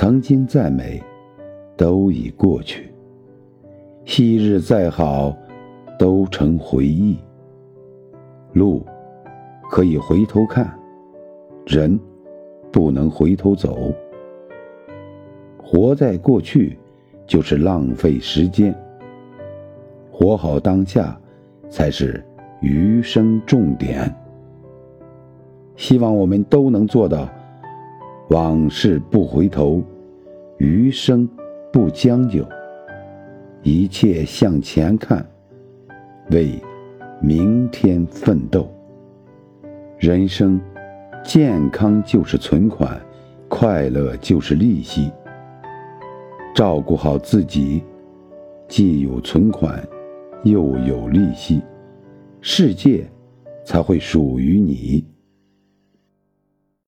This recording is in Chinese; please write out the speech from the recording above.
曾经再美，都已过去；昔日再好，都成回忆。路可以回头看，人不能回头走。活在过去，就是浪费时间。活好当下，才是余生重点。希望我们都能做到：往事不回头，余生不将就，一切向前看，为明天奋斗。人生，健康就是存款，快乐就是利息。照顾好自己，既有存款，又有利息，世界才会属于你。